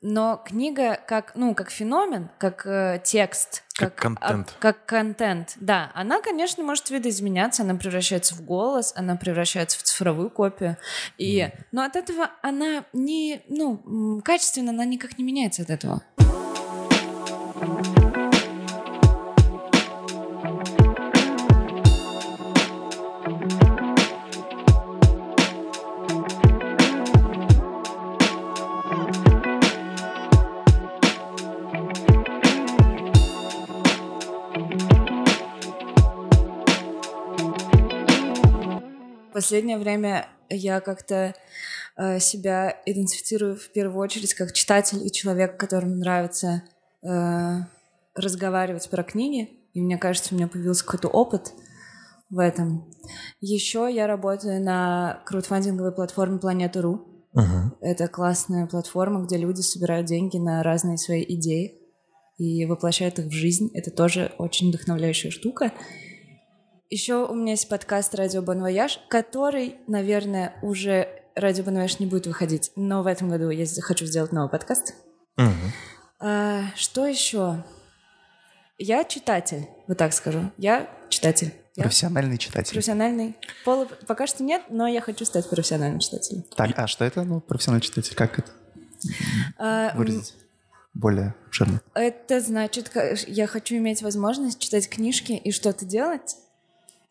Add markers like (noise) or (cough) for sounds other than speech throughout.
но книга как, ну, как феномен, как э, текст, как, как контент. А, как контент, да. Она, конечно, может видоизменяться, она превращается в голос, она превращается в цифровую копию. И, mm. Но от этого она не, ну, качественно она никак не меняется от этого. Последнее время я как-то э, себя идентифицирую в первую очередь как читатель и человек, которому нравится э, разговаривать про книги. И мне кажется, у меня появился какой-то опыт в этом. Еще я работаю на краудфандинговой платформе Планета.ру. Uh-huh. Это классная платформа, где люди собирают деньги на разные свои идеи и воплощают их в жизнь. Это тоже очень вдохновляющая штука. Еще у меня есть подкаст «Радио Бонвояж», который, наверное, уже «Радио Бонвояж» не будет выходить, но в этом году я хочу сделать новый подкаст. Угу. А, что еще? Я читатель, вот так скажу. Я читатель. Я профессиональный читатель. Профессиональный. Пол пока что нет, но я хочу стать профессиональным читателем. Так, а что это, ну, профессиональный читатель? Как это а, выразить? более обширно? Это значит, я хочу иметь возможность читать книжки и что-то делать,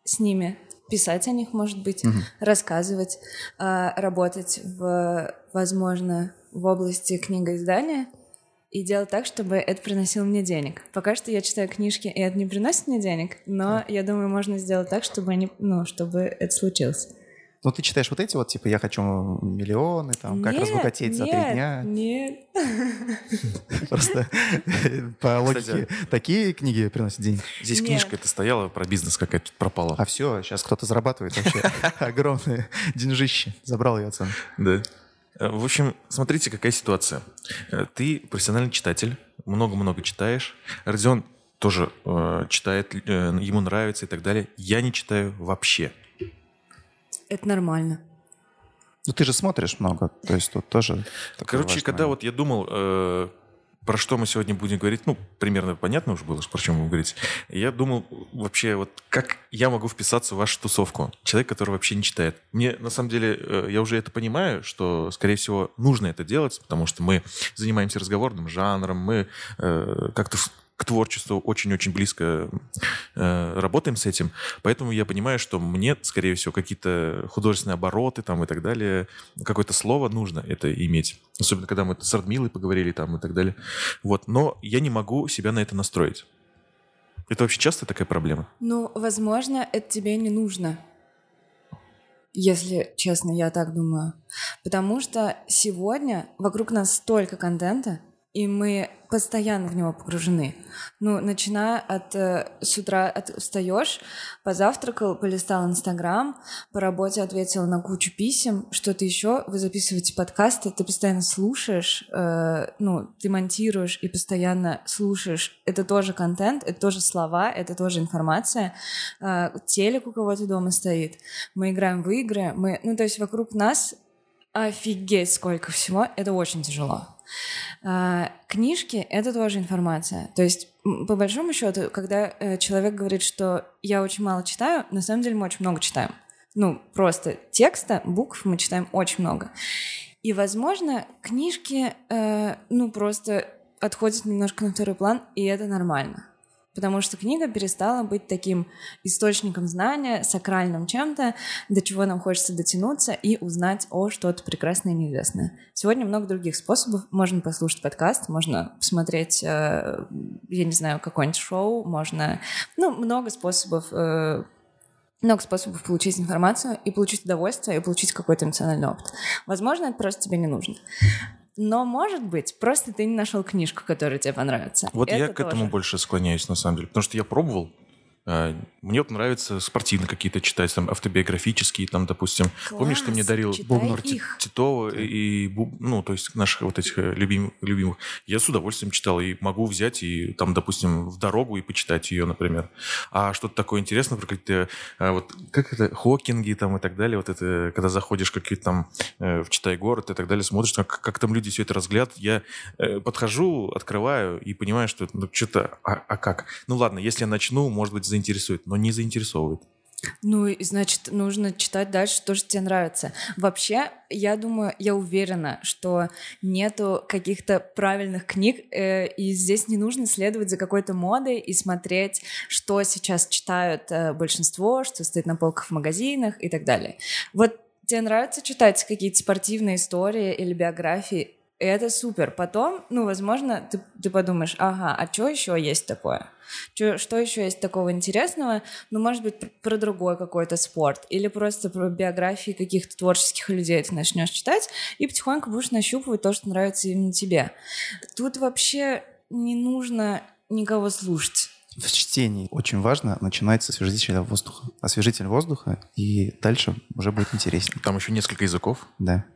с ними, писать о них, может быть, угу. рассказывать, а, работать в, возможно, в области книгоиздания и делать так, чтобы это приносило мне денег. Пока что я читаю книжки, и это не приносит мне денег, но я думаю, можно сделать так, чтобы они, ну, чтобы это случилось. Ну, ты читаешь вот эти вот, типа, я хочу миллионы, там, как нет, разбогатеть за три дня? Нет, (laughs) Просто (laughs) по логике такие книги приносят деньги. Здесь книжка это стояла про бизнес какая-то пропала. А все, сейчас кто-то зарабатывает вообще (laughs) огромные деньжище. Забрал ее цену. Да. Э, в общем, смотрите, какая ситуация. Э, ты профессиональный читатель, много-много читаешь. Родион тоже э, читает, э, ему нравится и так далее. Я не читаю вообще. Это нормально. Ну ты же смотришь много, то есть тут тоже. Короче, когда момент. вот я думал, э, про что мы сегодня будем говорить, ну, примерно понятно уже было, про чем мы будем говорить. Я думал вообще, вот как я могу вписаться в вашу тусовку? Человек, который вообще не читает. Мне, на самом деле, э, я уже это понимаю, что, скорее всего, нужно это делать, потому что мы занимаемся разговорным жанром, мы э, как-то к творчеству очень-очень близко э, работаем с этим. Поэтому я понимаю, что мне, скорее всего, какие-то художественные обороты там и так далее, какое-то слово нужно это иметь. Особенно, когда мы с Радмилой поговорили там и так далее. Вот. Но я не могу себя на это настроить. Это вообще часто такая проблема? Ну, возможно, это тебе не нужно. Если честно, я так думаю. Потому что сегодня вокруг нас столько контента, и мы постоянно в него погружены. Ну, начиная от э, с утра от, встаешь, позавтракал, полистал Инстаграм, по работе ответил на кучу писем, что-то еще, вы записываете подкасты, ты постоянно слушаешь, э, ну, ты монтируешь и постоянно слушаешь. Это тоже контент, это тоже слова, это тоже информация. Э, телек у кого-то дома стоит. Мы играем в игры, мы, ну, то есть вокруг нас офигеть сколько всего, это очень тяжело. А, книжки — это тоже информация. То есть, по большому счету, когда э, человек говорит, что я очень мало читаю, на самом деле мы очень много читаем. Ну, просто текста, букв мы читаем очень много. И, возможно, книжки, э, ну, просто отходят немножко на второй план, и это нормально потому что книга перестала быть таким источником знания, сакральным чем-то, до чего нам хочется дотянуться и узнать о что-то прекрасное и неизвестное. Сегодня много других способов. Можно послушать подкаст, можно посмотреть, э, я не знаю, какое-нибудь шоу, можно... Ну, много способов э, много способов получить информацию и получить удовольствие, и получить какой-то эмоциональный опыт. Возможно, это просто тебе не нужно. Но, может быть, просто ты не нашел книжку, которая тебе понравится. Вот Это я к тоже. этому больше склоняюсь, на самом деле. Потому что я пробовал мне вот нравится спортивно какие-то читать, там, автобиографические, там, допустим. Класс, Помнишь, ты мне дарил Бубнур. Титова и, ну, то есть наших вот этих э, любим- любимых. Я с удовольствием читал и могу взять и, там, допустим, в дорогу и почитать ее, например. А что-то такое интересное про какие-то, а, вот, как это, Хокинги там и так далее, вот это, когда заходишь в какие-то там, э, в Читай город и так далее, смотришь, как, как там люди все это разглядывают. Я э, подхожу, открываю и понимаю, что, ну, что-то, а, а как? Ну, ладно, если я начну, может быть, заинтересует, но не заинтересовывает. Ну, и значит, нужно читать дальше то, что тебе нравится. Вообще, я думаю, я уверена, что нету каких-то правильных книг, э, и здесь не нужно следовать за какой-то модой и смотреть, что сейчас читают э, большинство, что стоит на полках в магазинах и так далее. Вот тебе нравится читать какие-то спортивные истории или биографии, это супер. Потом, ну, возможно, ты, ты подумаешь, ага, а что еще есть такое? Чё- что еще есть такого интересного? Ну, может быть, пр- про другой какой-то спорт или просто про биографии каких-то творческих людей ты начнешь читать и потихоньку будешь нащупывать то, что нравится именно тебе. Тут вообще не нужно никого слушать. В чтении очень важно начинать с освежителя воздуха. Освежитель воздуха, и дальше уже будет интереснее. Там еще несколько языков. Да.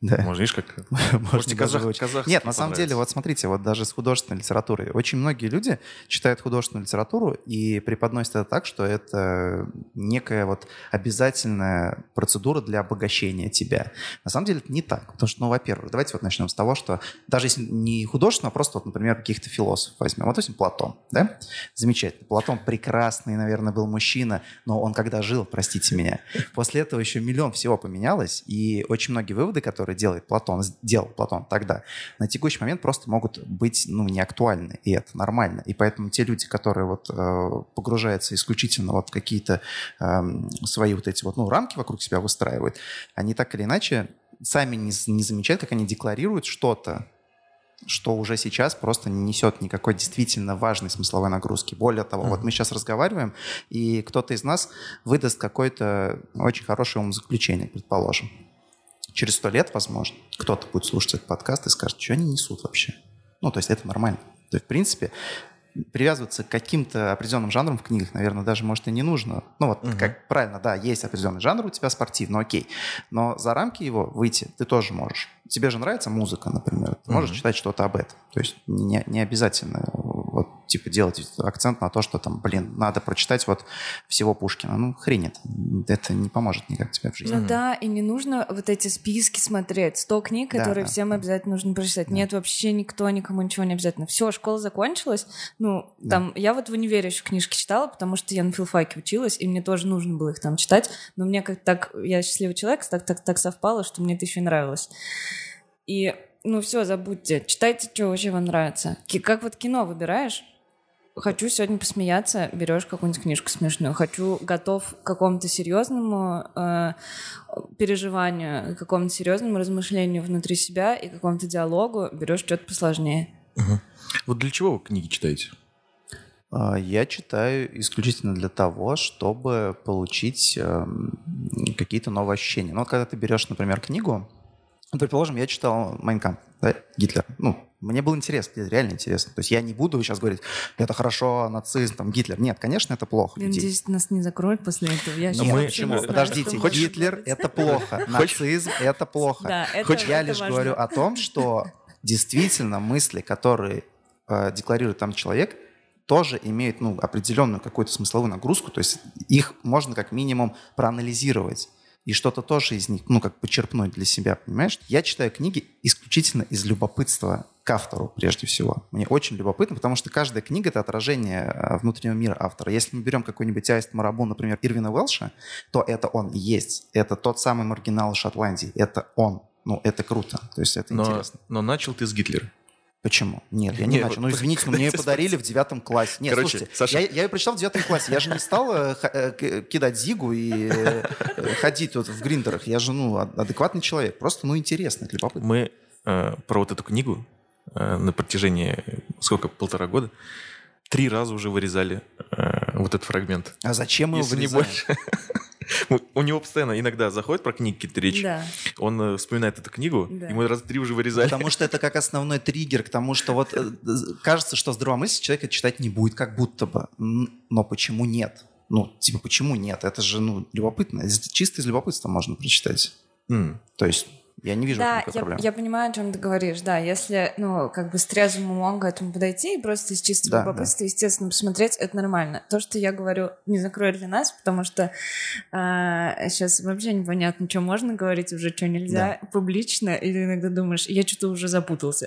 Да. Может, видишь, как... (laughs) Можете казах- казахский Нет, на самом деле, вот смотрите, вот даже с художественной литературой. Очень многие люди читают художественную литературу и преподносят это так, что это некая вот обязательная процедура для обогащения тебя. На самом деле это не так. Потому что, ну, во-первых, давайте вот начнем с того, что даже если не художественно, а просто вот, например, каких-то философов возьмем. Вот, допустим, Платон, да? Замечательно. Платон прекрасный, наверное, был мужчина, но он когда жил, простите меня, (laughs) после этого еще миллион всего поменялось, и очень многие выводы, которые делает Платон, делал Платон тогда, на текущий момент просто могут быть, ну, не актуальны, и это нормально. И поэтому те люди, которые вот э, погружаются исключительно вот в какие-то эм, свои вот эти вот, ну, рамки вокруг себя выстраивают, они так или иначе сами не, не замечают, как они декларируют что-то, что уже сейчас просто не несет никакой действительно важной смысловой нагрузки. Более того, вот мы сейчас разговариваем, и кто-то из нас выдаст какое-то очень хорошее умозаключение, предположим. Через сто лет, возможно, кто-то будет слушать этот подкаст и скажет, что они несут вообще. Ну, то есть это нормально. То есть, в принципе, привязываться к каким-то определенным жанрам в книгах, наверное, даже, может, и не нужно. Ну, вот как правильно, да, есть определенный жанр у тебя спортивный, окей. Но за рамки его выйти ты тоже можешь. Тебе же нравится музыка, например. Ты можешь читать что-то об этом. То есть не, не обязательно типа, делать акцент на то, что там, блин, надо прочитать вот всего Пушкина. Ну, хрень это. Это не поможет никак тебе в жизни. Ну да, и не нужно вот эти списки смотреть. 100 книг, Да, которые да. всем обязательно нужно прочитать. Нет, вообще никто, никому ничего не обязательно. Все, школа закончилась. Ну, там, я вот в универе еще книжки читала, потому что я на филфаке училась, и мне тоже нужно было их там читать. Но мне как так, я счастливый человек, так, так, так совпало, что мне это еще и нравилось. И, ну все, забудьте. Читайте, что вообще вам нравится. Как вот кино выбираешь, Хочу сегодня посмеяться, берешь какую-нибудь книжку смешную. Хочу готов к какому-то серьезному э, переживанию, к какому-то серьезному размышлению внутри себя и какому-то диалогу, берешь что-то посложнее. Вот для чего вы книги читаете? А, Я читаю исключительно для того, чтобы получить эм, какие-то новые ощущения. Ну, вот когда ты берешь, например, книгу, ну, предположим, я читал Майнкам, да, Гитлер. Ну, мне было интересно, реально интересно. То есть я не буду сейчас говорить, это хорошо, нацизм, там, Гитлер. Нет, конечно, это плохо. Я людей. надеюсь, нас не закроют после этого. Я Но мы- Почему? знаю, Подождите, что может Гитлер это плохо, (laughs) нацизм это плохо. Да, это, я это лишь важно. говорю о том, что действительно мысли, которые э, декларирует там человек, тоже имеют ну, определенную какую-то смысловую нагрузку, то есть их можно как минимум проанализировать и что-то тоже из них, ну, как почерпнуть для себя, понимаешь? Я читаю книги исключительно из любопытства к автору, прежде всего. Мне очень любопытно, потому что каждая книга — это отражение э, внутреннего мира автора. Если мы берем какой-нибудь Аист Марабу, например, Ирвина Уэлша, то это он и есть. Это тот самый маргинал Шотландии. Это он. Ну, это круто. То есть это Но, интересно. но начал ты с Гитлера. Почему? Нет, я не начал. Ну, вот извините, но мне (laughs) ее подарили в девятом классе. Нет, Короче, слушайте, Саша- я, я ее прочитал в девятом классе. Я же не стал э, э, к- кидать зигу и э, э, ходить тут в гриндерах. Я же, ну, ад- адекватный человек. Просто, ну, интересно, любопытно. Мы э, про вот эту книгу э, на протяжении, э, сколько, полтора года, три раза уже вырезали э, вот этот фрагмент. А зачем мы его Если не вырезаем? больше. (laughs) (laughs) У- него постоянно иногда заходит про книги какие-то речь. Да. Он э, вспоминает эту книгу, Да. ему раз три уже вырезали. Потому что это как основной триггер к тому, что вот э, кажется, что здравомыслящий человек это читать не будет, как будто бы. Но почему нет? Ну, типа, почему нет? Это же, ну, любопытно. Чисто из любопытства можно прочитать. М. То есть я не вижу Да, никакой я, проблемы. я понимаю, о чем ты говоришь, да. Если, ну, как бы с трезвым умом к этому подойти и просто из чистого Да, любопытства, естественно, посмотреть, это нормально. То, что я говорю, не закроет для нас, потому что сейчас вообще непонятно, что можно говорить, уже что нельзя публично, и ты иногда думаешь, я что-то уже запутался.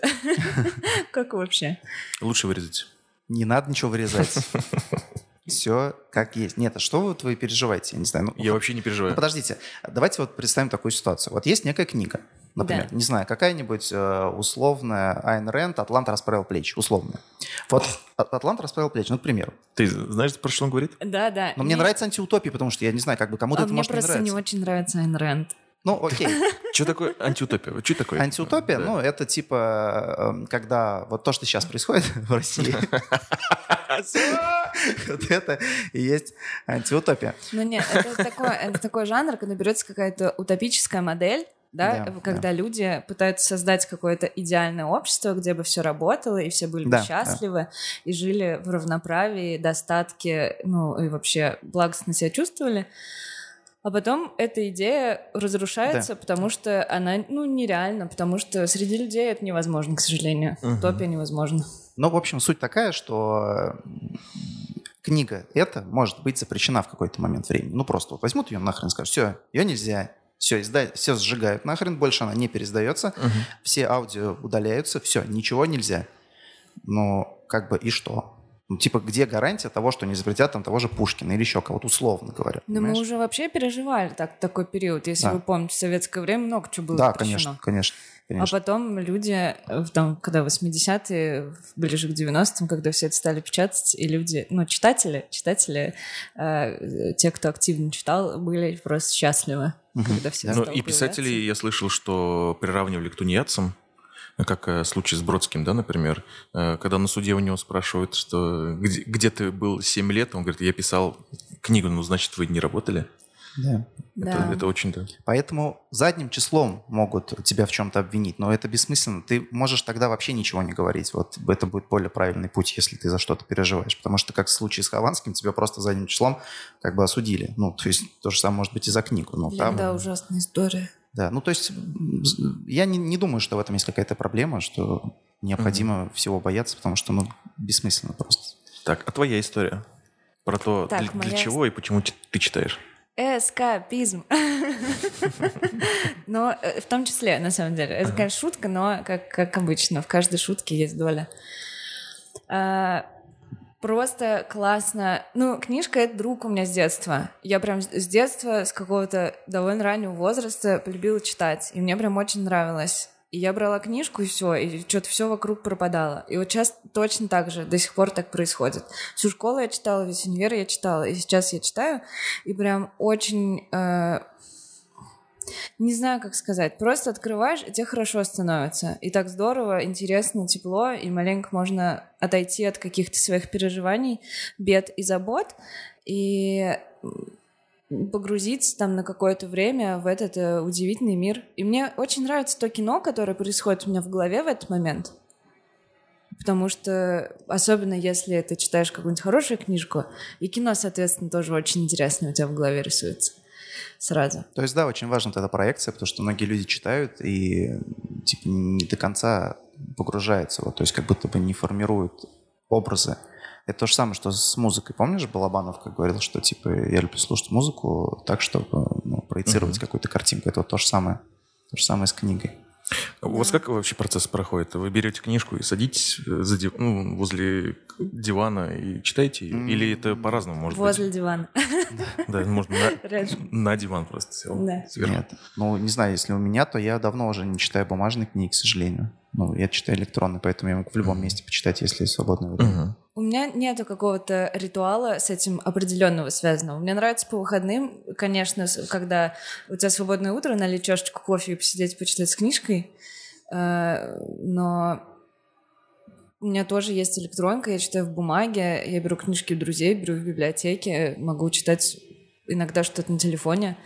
(laughs) Как вообще? Лучше вырезать. Не надо ничего вырезать. (laughs) Все как есть. Нет, а что вот вы переживаете? Я не знаю. ну, Я вообще не Ну, переживаю. подождите, давайте вот представим такую ситуацию. Вот есть некая книга, например, Да. не знаю, какая-нибудь э, условная Айн Рэнд «Атлант расправил плечи», условная. Вот «А- «Атлант расправил плечи», ну, к примеру. Ты знаешь, про что он говорит? Да, да. Но мне нравится антиутопия, потому что я не знаю, как бы кому-то А это мне может не просто не нравиться. очень нравится Айн Рэнд. Ну, окей. (laughs) Что такое антиутопия? Что такое? Антиутопия, ну, это типа, э, когда вот то, что сейчас (laughs) происходит в России, (laughs) (laughs) вот это и есть антиутопия. Ну нет, это (laughs) такой, это такой жанр, когда берется какая-то утопическая модель, да, Да, когда люди пытаются создать какое-то идеальное общество, где бы все работало, и все были бы Да, счастливы, и жили в равноправии, достатке, ну и вообще благостно себя чувствовали. А потом эта идея разрушается, потому что она, ну, нереальна, потому что среди людей это невозможно, к сожалению. Мгм. Утопия невозможна. Ну, в общем, суть такая, что книга эта может быть запрещена в какой-то момент времени. Ну, просто вот возьмут ее нахрен и скажут, все, ее нельзя, все, изда... все сжигают нахрен, больше она не пересдается, Мгм. все аудио удаляются, все, ничего нельзя. Ну, как бы и что? Ну, типа, где гарантия того, что не запретят там того же Пушкина или еще кого-то, условно говоря? Но мы уже вообще переживали так, такой период. Если Да. вы помните, в советское время много чего было Да, запрещено. конечно, конечно. А конечно. потом люди, э, в там, когда 80-е, ближе к 90-м, когда все это стали печатать, и люди, ну, читатели, читатели, э, те, кто активно читал, были просто счастливы, Мгм. когда все Да. Ну, и появляться. я слышал, что приравнивали к тунеядцам, как э, случай с Бродским, да, например, Э, когда на суде у него спрашивают, что где, где ты был 7 лет, он говорит, я писал книгу, ну, значит, вы не работали. Да. Да. Это, это очень, да. Поэтому задним числом могут тебя в чем-то обвинить, но это бессмысленно. Ты можешь тогда вообще ничего не говорить. Вот это будет более правильный путь, если ты за что-то переживаешь. Потому что, как в случае с Хованским, тебя просто задним числом как бы осудили. Ну, то есть то же самое может быть и за книгу. Ну, Блин, там, да, ужасная история. да. Ну, то есть я не, не думаю, что в этом есть какая-то проблема, что необходимо всего бояться, потому что, ну, бессмысленно просто. Так, а твоя история? Про то, Так, для, для моя чего и почему ты читаешь? Эскапизм. Но э, в том числе, на самом деле. Это, конечно, шутка, но, как, как обычно, в каждой шутке есть доля. А, Просто классно. Ну, книжка — это друг у меня с детства. Я прям с детства, с какого-то довольно раннего возраста полюбила читать. И мне прям очень нравилось. И я брала книжку, и все, и что-то все вокруг пропадало. И вот сейчас точно так же, до сих пор так происходит. Всю школу я читала, весь универ я читала, и сейчас я читаю, и прям очень... э, не знаю, как сказать. Просто открываешь, и тебе хорошо становится. И так здорово, интересно, тепло, и маленько можно отойти от каких-то своих переживаний, бед и забот, и погрузиться там на какое-то время в этот э, удивительный мир. И мне очень нравится то кино, которое происходит у меня в голове в этот момент. Потому что, особенно если ты читаешь какую-нибудь хорошую книжку, и кино, соответственно, тоже очень интересно у тебя в голове рисуется сразу. То есть, да, очень важна эта проекция, потому что многие люди читают и типа не до конца погружаются, вот, то есть как будто бы не формируют образы. Это то же самое, что с музыкой. Помнишь, Балабанов как говорил, что типа я люблю слушать музыку так, чтобы ну, проецировать Мгм. какую-то картинку. Это вот то же самое. То же самое с книгой. У вас как вообще процесс проходит? Вы берете книжку и садитесь э, за див- ну, возле дивана и читаете? Или это по-разному может Возле дивана. быть? (laughs) Да, можно на, на диван просто сел. Да. Нет. Ну, не знаю, если у меня, то я давно уже не читаю бумажные книги, к сожалению. Ну, я читаю электронные, поэтому я могу в любом месте почитать, если свободное время. Мгм. У меня нету какого-то ритуала с этим определенного связанного. Мне нравится по выходным, конечно, когда у тебя свободное утро, налить чашечку кофе и посидеть, почитать с книжкой. Э, Но у меня тоже есть электронка, я читаю в бумаге, я беру книжки у друзей, беру в библиотеке, могу читать иногда что-то на телефоне.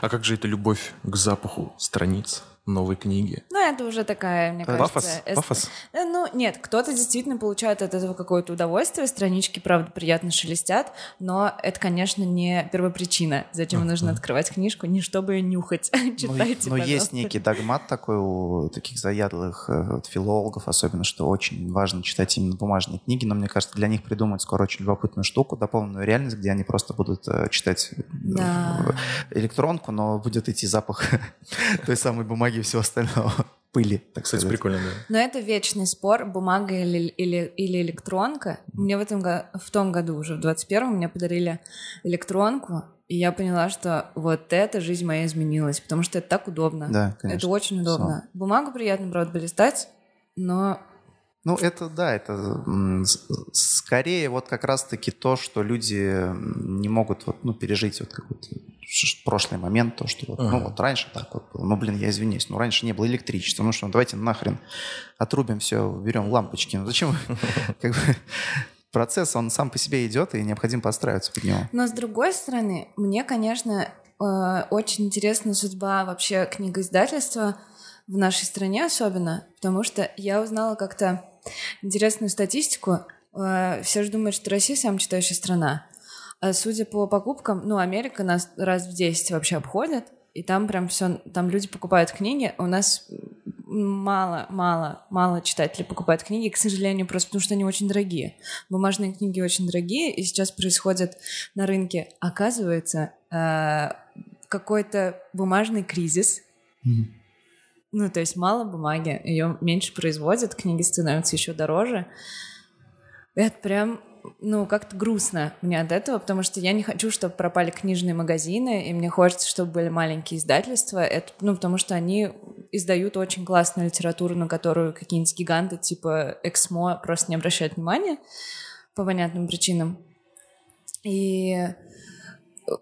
А как же эта любовь к запаху страниц? Новой книги. Ну, это уже такая, мне кажется... Пафос? эст- Пафос? Ну, нет, кто-то действительно получает от этого какое-то удовольствие, странички, правда, приятно шелестят, но это, конечно, не первопричина, зачем нужно открывать книжку, не чтобы ее нюхать. (laughs) Читайте, но есть некий догмат такой у таких заядлых э, вот филологов, особенно, что очень важно читать именно бумажные книги, но мне кажется, для них придумают скоро очень любопытную штуку, дополненную реальность, где они просто будут э, читать э, Да. электронку, но будет идти запах (laughs) той самой бумаги и всего остального. (laughs) Пыли, так Кстати, сказать. прикольно, да. Но это вечный спор, бумага или, или, или электронка. Мне в этом в том году уже, в 21-м, мне подарили электронку, и я поняла, что вот эта жизнь моя изменилась, потому что это так удобно. Да, конечно. Это очень удобно. Бумагу приятно, правда, полистать, но Ну, это да, это скорее вот как раз-таки то, что люди не могут вот, ну, пережить вот какой-то прошлый момент, то, что вот, ну Ага. вот раньше так вот было. Ну, блин, я извиняюсь, ну раньше не было электричества, ну что, давайте нахрен отрубим все, берем лампочки. Ну зачем? (laughs) Как бы процесс, он сам по себе идет, и необходимо подстраиваться под него. Но с другой стороны, мне, конечно, э, очень интересна судьба вообще книгоиздательства в нашей стране особенно, потому что я узнала как-то интересную статистику. Э, Все же думают, что Россия самая читающая страна. А судя по покупкам, ну, Америка нас раз в 10 вообще обходит, и там прям все, там люди покупают книги. У нас мало, мало, мало читателей покупают книги, к сожалению, просто потому что они очень дорогие. Бумажные книги очень дорогие, и сейчас происходит на рынке, оказывается, э, какой-то бумажный кризис. Ну, то есть мало бумаги, ее меньше производят, книги становятся еще дороже. Это прям, ну, как-то грустно мне от этого, потому что я не хочу, чтобы пропали книжные магазины, и мне хочется, чтобы были маленькие издательства, это, ну, потому что они издают очень классную литературу, на которую какие-нибудь гиганты типа Эксмо просто не обращают внимания по понятным причинам. И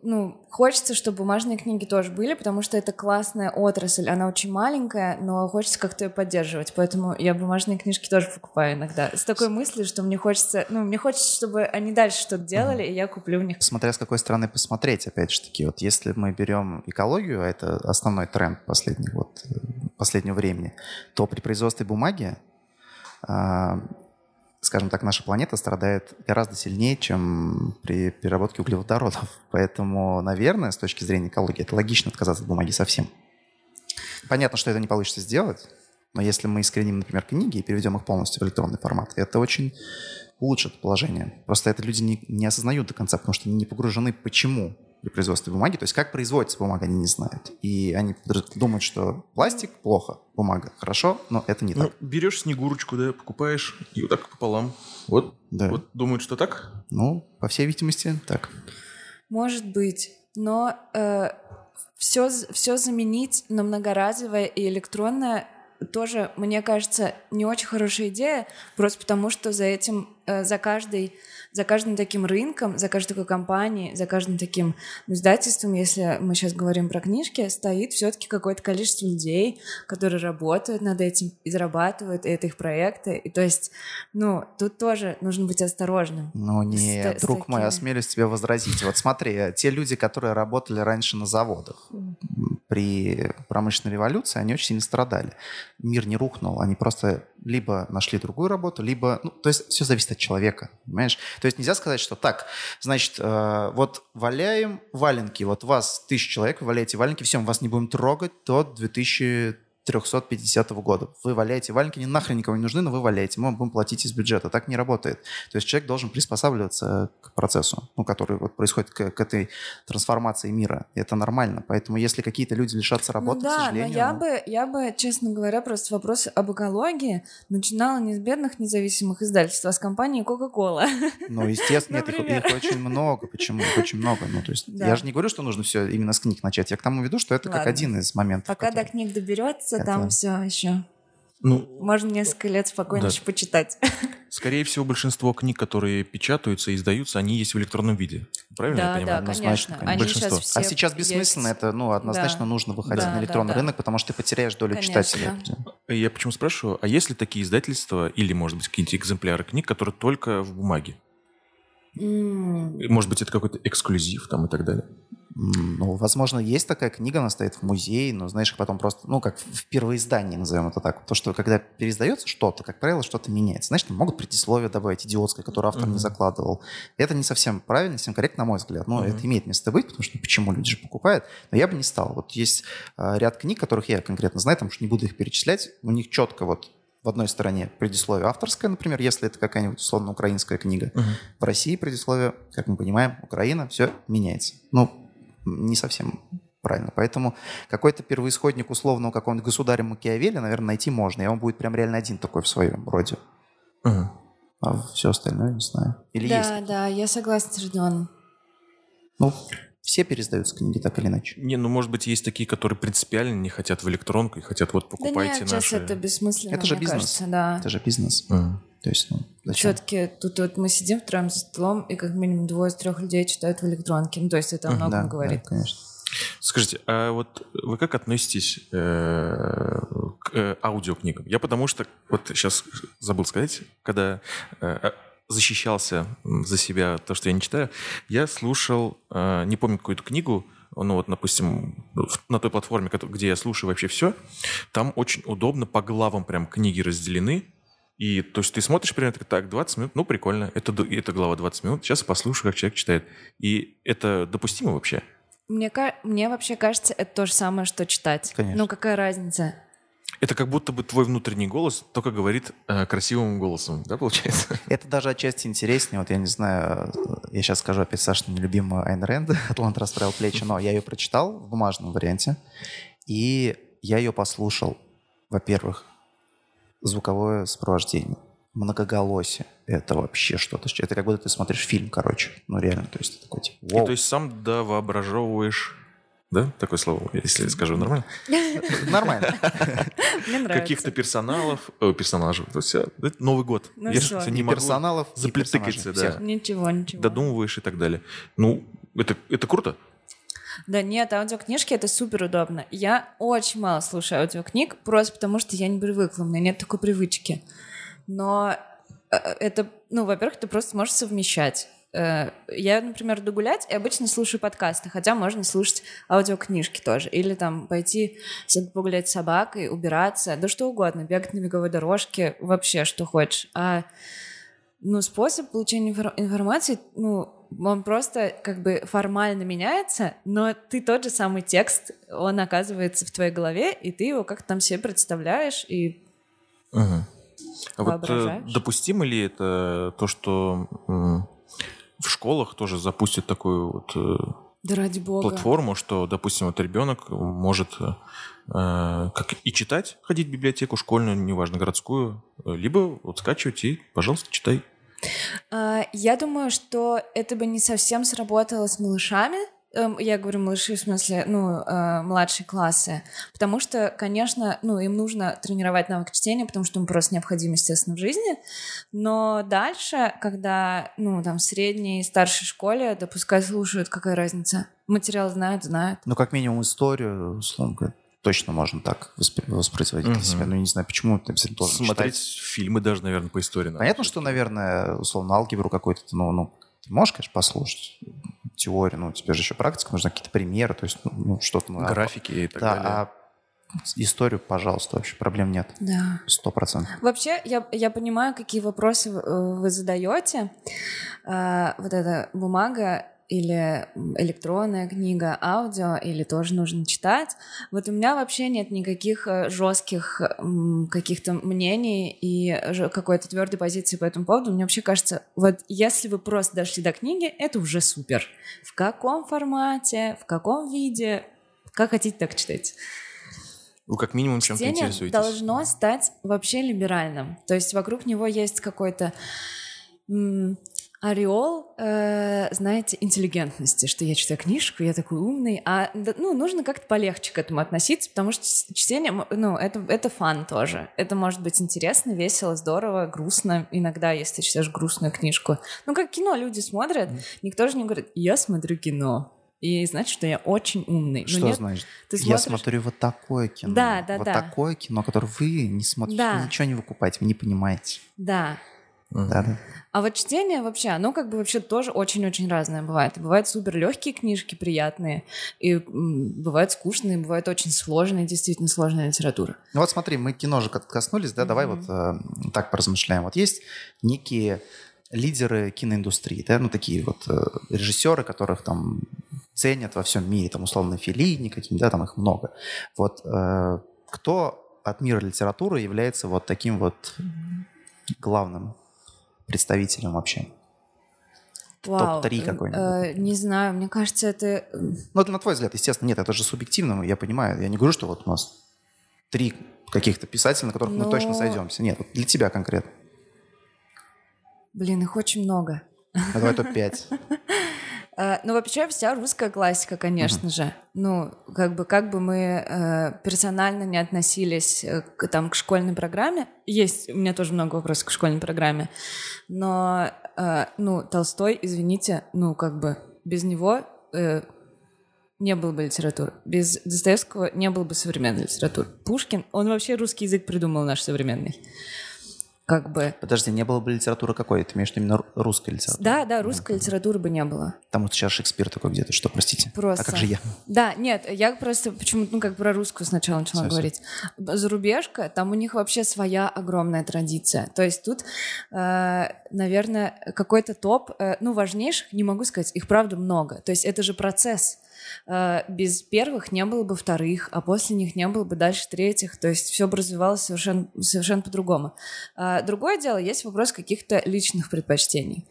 ну, хочется, чтобы бумажные книги тоже были, потому что это классная отрасль, она очень маленькая, но хочется как-то ее поддерживать, поэтому я бумажные книжки тоже покупаю иногда. С такой мыслью, что мне хочется, ну, мне хочется, чтобы они дальше что-то делали, и я куплю у них. Смотря с какой стороны посмотреть, опять же таки, вот если мы берем экологию, а это основной тренд последних, вот, э, последнего времени, то при производстве бумаги, а, скажем так, наша планета страдает гораздо сильнее, чем при переработке углеводородов. (laughs) Поэтому, наверное, с точки зрения экологии, это логично отказаться от бумаги совсем. Понятно, что это не получится сделать, но если мы искореним, например, книги и переведем их полностью в электронный формат, это очень улучшит положение. Просто это люди не, не осознают до конца, потому что они не погружены, почему при производстве бумаги, то есть как производится бумага, они не знают. И они думают, что пластик плохо, бумага хорошо, но это не Ну, так. берешь снегурочку, да, покупаешь, и вот так пополам. Вот, Да. вот думают, что так? Ну, по всей видимости, так. Может быть, но все, все заменить на многоразовое и электронное тоже, мне кажется, не очень хорошая идея, просто потому что за этим, э, за каждой, за каждым таким рынком, за каждой такой компанией, за каждым таким ну, издательством, если мы сейчас говорим про книжки, стоит все-таки какое-то количество людей, которые работают над этим и зарабатывают, и это их проекты. И то есть, ну, тут тоже нужно быть осторожным. Ну С та- с друг мой, такими. осмелюсь тебе возразить. Вот смотри, те люди, которые работали раньше на заводах при промышленной революции, они очень сильно страдали. Мир не рухнул, они просто либо нашли другую работу, либо... Ну, то есть все зависит от человека, понимаешь? То есть нельзя сказать, что так, значит, э, вот валяем валенки, вот вас тысяча человек, вы валяете валенки, все, мы вас не будем трогать до 2350 года. Вы валяете валенки, не нахрен никому не нужны, но вы валяете, мы вам будем платить из бюджета. Так не работает. То есть человек должен приспосабливаться к процессу, ну, который вот происходит к, к этой трансформации мира. И это нормально. Поэтому если какие-то люди лишатся работы, ну к да, сожалению... но я ну, бы, я бы, честно говоря, просто вопрос об экологии начинала не с бедных независимых издательств, а с компании Coca-Cola. (laughs) Ну, естественно, нет, их, их очень много. Почему? Их очень много. Ну, то есть Да. я же не говорю, что нужно все именно с книг начать. Я к тому веду, что это как Ладно. один из моментов. Пока до который- книг доберется, Это- там все еще. Ну, Можно несколько лет спокойно Да. еще почитать. (laughs) скорее всего, большинство книг, которые печатаются и издаются, они есть в электронном виде. Правильно я Да, понимаю? да, Однозначно, конечно. Они Большинство. сейчас все А сейчас бессмысленно, есть. это, ну, однозначно Да. нужно выходить Да, на электронный да, да. рынок, потому что ты потеряешь долю Конечно. читателей. Я почему спрашиваю, а есть ли такие издательства или, может быть, какие-нибудь экземпляры книг, которые только в бумаге? И, Может быть, это какой-то эксклюзив там и так далее. Ну, возможно, есть такая книга, она стоит в музее, но, знаешь, их потом просто, ну, как в первоиздании, назовем это так. То, что когда переиздается что-то, как правило, что-то меняется. Знаешь, там могут предисловие добавить идиотское, которое автор не Мгм. закладывал. Это не совсем правильно, не совсем корректно, на мой взгляд. Но Мгм. это имеет место быть, потому что ну, почему люди же покупают. Но я бы не стал. Вот есть а, ряд книг, которых я конкретно знаю, потому что не буду их перечислять. У них четко вот в одной стороне предисловие авторское, например, если это какая-нибудь условно украинская книга. В России предисловие, как мы понимаем, Украина, все меняется. Ну, не совсем правильно. Поэтому какой-то первоисходник условного какого-нибудь государя Макиавелли, наверное, найти можно. И он будет прям реально один такой в своем роде. Мгм. А все остальное не знаю. Или Да, есть? да, я согласна с Родионом. Ну, все переиздаются книги так или иначе. Не, ну, может быть, есть такие, которые принципиально не хотят в электронку и хотят вот Да покупайте нет, сейчас наши... это бессмысленно, Это же мне бизнес. кажется, да. Это же бизнес. Мгм. То есть, ну, зачем? Все-таки тут вот мы сидим втроем за столом, и как минимум двое из трех людей читают в электронке. Ну, то есть это о многом Да, говорит. да, конечно. Скажите, а вот вы как относитесь э, к э, аудиокнигам? Я потому что, вот сейчас забыл сказать, когда э, защищался за себя то, что я не читаю, я слушал, э, не помню какую-то книгу, ну вот, допустим, на той платформе, где я слушаю вообще все, там очень удобно, по главам прям книги разделены, и то есть ты смотришь примерно так, так, 20 минут, ну прикольно, это, это глава 20 минут, сейчас я послушаю, как человек читает. И это допустимо вообще? Мне, мне вообще кажется, это то же самое, что читать. Конечно. Ну, какая разница? Это как будто бы твой внутренний голос только говорит э, красивым голосом, да, получается? (laughs) Это даже отчасти интереснее. Вот я не знаю, я сейчас скажу опять Саша нелюбимую Айн Рэнд (laughs) «Атлант расправил плечи», но я ее прочитал в бумажном варианте, и я ее послушал, во-первых, звуковое сопровождение, многоголосие. Это вообще что-то. Это как будто ты смотришь фильм, короче. Ну, реально, то есть ты такой, типа, И «Воу». то есть сам довоображевываешь, да, такое слово, если скажу нормально, (laughs) Нормально. Мне нравится. каких-то персоналов, персонажей, то есть Новый год. Ну Я И не персоналов, и заплетыкаться, да. Ничего, ничего. Додумываешь и так далее. Ну, это, это круто. Да нет, аудиокнижки — это супер удобно. Я очень мало слушаю аудиокниг, просто потому что я не привыкла, у меня нет такой привычки. Но э, это, ну, во-первых, ты просто можешь совмещать. Э, Я, например, иду гулять и обычно слушаю подкасты, хотя можно слушать аудиокнижки тоже. Или там пойти погулять с собакой, убираться, да что угодно, бегать на беговой дорожке, вообще что хочешь. А ну, способ получения инфор- информации, ну, он просто как бы формально меняется, но ты тот же самый текст, он оказывается в твоей голове, и ты его как-то там себе представляешь, и Мгм. А вот э, Воображаешь? допустимо ли это то, что в школах тоже запустят такую вот э, да ради бога. платформу, что, допустим, вот ребенок может э, как и читать, ходить в библиотеку школьную, неважно, городскую, либо вот скачивать и, пожалуйста, читай. А, Я думаю, что это бы не совсем сработало с малышами. Эм, Я говорю малыши в смысле, ну, э, младшие классы. Потому что, конечно, ну, им нужно тренировать навык чтения, потому что им просто необходим, естественно, в жизни. Но дальше, когда, ну, там, в средней и старшей школе, да пускай слушают, какая разница. Материал знают, знают. Ну, как минимум, историю, условно говоря, точно можно так воспри- воспроизводить для Мгм. себя. Ну, не знаю, почему ты обязательно должен Смотреть читать. фильмы даже, наверное, по истории. надо Понятно, что, наверное, условно, алгебру какой-то, ну, ну, ты можешь, конечно, послушать теорию, ну, тебе же еще практика, нужны какие-то примеры, то есть, ну, ну, что-то... Ну, а- Графики и так да, далее. а историю, пожалуйста, вообще проблем нет. Да. Сто процентов. Вообще, я, я понимаю, какие вопросы вы, э, вы задаете. А, вот эта бумага или электронная книга, аудио, или тоже нужно читать. Вот у меня вообще нет никаких э, жестких каких-то мнений и ж- какой-то твердой позиции по этому поводу. Мне вообще кажется, вот если вы просто дошли до книги, это уже супер. В каком формате, в каком виде, как хотите, так читайте. Вы как минимум чем-то Чтение интересуетесь. должно стать вообще либеральным. То есть вокруг него есть какой-то ореол, э, знаете, интеллигентности, что я читаю книжку, я такой умный, а ну, нужно как-то полегче к этому относиться, потому что чтение, ну, это, это фан тоже. Это может быть интересно, весело, здорово, грустно. Иногда, если ты читаешь грустную книжку. Ну, как кино люди смотрят, никто же не говорит, я смотрю кино. И значит, что я очень умный. Что нет, значит? ты Я смотришь- смотрю вот такое кино. Да, да, вот да. такое кино, которое вы не смотрите, Да. вы ничего не выкупаете, вы не понимаете. Да. Да, да. А вот чтение вообще, оно как бы вообще тоже очень-очень разное бывает. И бывают супер легкие книжки, приятные, и бывают скучные, бывает очень сложные, действительно сложная литература. Ну вот смотри, мы кино же как коснулись, да, давай вот э, так поразмышляем. Вот есть некие лидеры киноиндустрии, да, ну такие вот э, режиссеры, которых там ценят во всем мире, там условно Феллини каким, да, там их много. Вот э, кто от мира литературы является вот таким вот главным представителем вообще? Вау. Топ-три Э, какой-нибудь. э, не знаю, мне кажется, это... м, Ну, это на твой взгляд, естественно, нет, это же субъективно, я понимаю. Я не говорю, что вот у нас три каких-то писателя, на которых мы Но- точно сойдемся. Нет, вот для тебя конкретно. Блин, их очень много. Ну, давай топ-5. (laughs) Э, Ну, вообще, вся русская классика, конечно же. Ну, как бы, как бы мы э, персонально не относились э, к, там, к школьной программе, есть у меня тоже много вопросов к школьной программе, но, э, ну, Толстой, извините, ну, как бы, без него э, не было бы литературы. Без Достоевского не было бы современной литературы. Пушкин, он вообще русский язык придумал наш современный. Как бы... Подожди, не было бы литературы какой? Ты имеешь в виду именно ру- русская литература? Да, да, русской литературы бы не было. Там вот сейчас Шекспир такой где-то, что, простите? Просто. А как же я? Да, нет, я просто почему-то, ну, как про русскую сначала начала всё. говорить. Зарубежка, там у них вообще своя огромная традиция. То есть тут, э, наверное, какой-то топ, э, ну, важнейших, не могу сказать, их правда много. То есть это же процесс. Э, без первых не было бы вторых, а после них не было бы дальше третьих. То есть все бы развивалось совершенно, совершенно по-другому. А другое дело, есть вопрос каких-то личных предпочтений.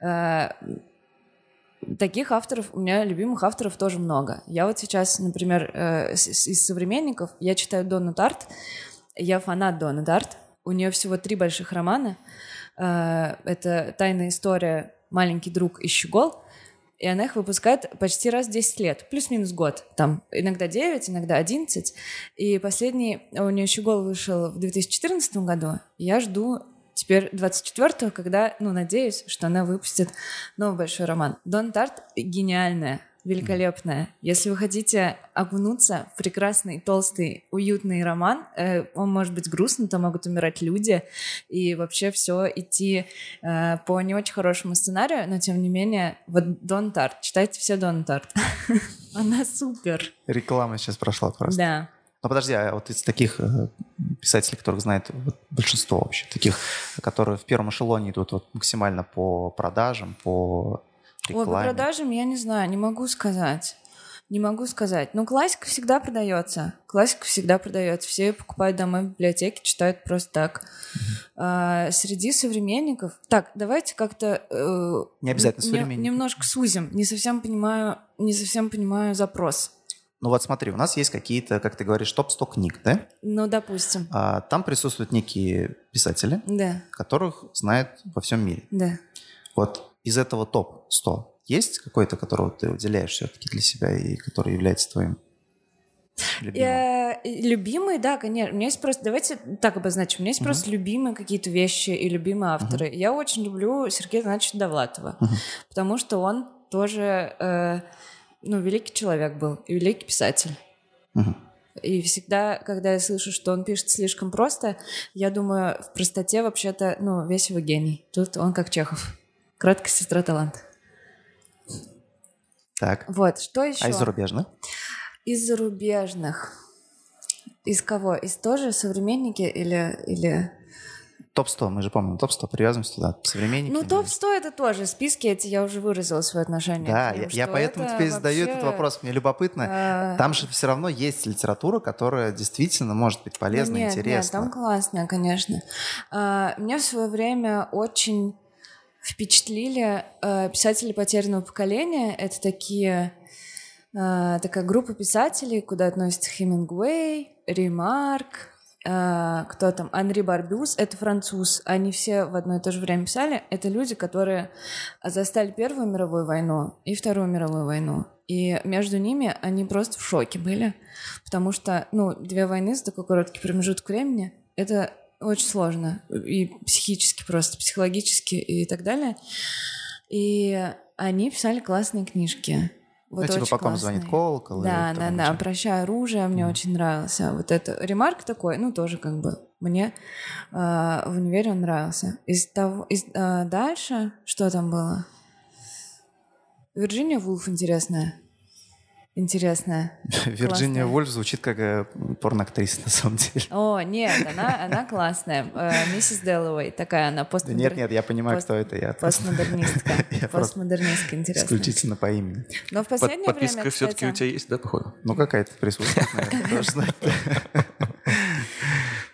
Э, Таких авторов, у меня любимых авторов тоже много. Я вот сейчас, например, э, из современников, я читаю Донну Тарт, я фанат Донны Тарт. У нее всего три больших романа. Э, Это «Тайная история», «Маленький друг» и «Щегол». И она их выпускает почти раз в 10 лет, плюс-минус год. Там иногда 9, иногда 11. И последний у нее «Щегол» вышел в 2014 году. Я жду теперь 24-го, когда, ну, надеюсь, что она выпустит новый большой роман. Дон Тарт гениальная, великолепная. Если вы хотите окунуться в прекрасный, толстый, уютный роман, э, он может быть грустный, там могут умирать люди, и вообще все идти э, по не очень хорошему сценарию, но тем не менее, вот Дон Тарт, читайте все Дон Тарт. (laughs) Она супер. Реклама сейчас прошла просто. Да. Ну подожди, а вот из таких э, писателей, которых знает вот большинство вообще, таких, которые в первом эшелоне идут вот максимально по продажам, по Ой, по рекламе. продажам я не знаю, не могу сказать. Не могу сказать. Ну, классика всегда продается. Классика всегда продается. Все ее покупают домой в библиотеке, читают просто так. А, среди современников... Так, давайте как-то... э, Не обязательно не- современников. Немножко сузим. Не совсем понимаю, не совсем понимаю запрос. Ну вот смотри, у нас есть какие-то, как ты говоришь, топ-100 книг, да? Ну, допустим. А, там присутствуют некие писатели, Да, которых знают во всем мире. да. Вот из этого топ-100 есть какой-то, которого ты выделяешь все-таки для себя и который является твоим любимым? Э, Любимые, да, конечно. У меня есть просто, давайте так обозначим, у меня есть просто любимые какие-то вещи и любимые авторы. Я очень люблю Сергея Ивановича Довлатова, Мгм. потому что он тоже, э, ну, великий человек был и великий писатель. Мгм. И всегда, когда я слышу, что он пишет слишком просто, я думаю, в простоте вообще-то, ну, весь его гений. Тут он как Чехов. Краткая сестра талант. Так. Вот, что еще? А из зарубежных? Из зарубежных. Из кого? Из тоже современники или... или... Топ-100, мы же помним, топ-100, привязываемся туда. Современники. Ну, топ-100 это тоже. Списки эти я уже выразила свое отношение. Да, ним, я, я поэтому это тебе задаю этот вообще, вопрос. Мне любопытно. э, Там же все равно есть литература, которая действительно может быть ну, полезна, нет, Нет, интересна. там классно, конечно. А, Меня в свое время очень впечатлили э, писатели потерянного поколения. Это такие э, такая группа писателей, куда относятся Хемингуэй, Ремарк, э, кто там, Анри Барбюс, это француз. Они все в одно и то же время писали. Это люди, которые застали Первую мировую войну и Вторую мировую войну. И между ними они просто в шоке были, потому что, ну, две войны за такой короткий промежуток времени — это очень сложно. И психически просто, психологически и так далее. И они писали классные книжки. Вот ну, типа, очень по ком классные. звонит колокол. Да, да, да. Прощай оружие, мне очень нравился. Вот это. Ремарк такой, ну, тоже как бы Мне э, в универе он нравился. Из того, из, э, дальше, что там было? Вирджиния Вулф интересная. Интересная. (laughs) Вирджиния. Вольф звучит как э, порноактриса (laughs) на самом деле. О, нет, она, она классная. Э, Миссис Дэллоуэй, такая она Да постмодер... нет, нет, я понимаю, пост- кто это. Я постмодернистка. (laughs) Я просто Постмодернистка интересная. исключительно по имени. Но в Под- последнее подписка время, все-таки у кстати, тебя есть, да, походу? Ну, какая-то присутствует, наверное, знать.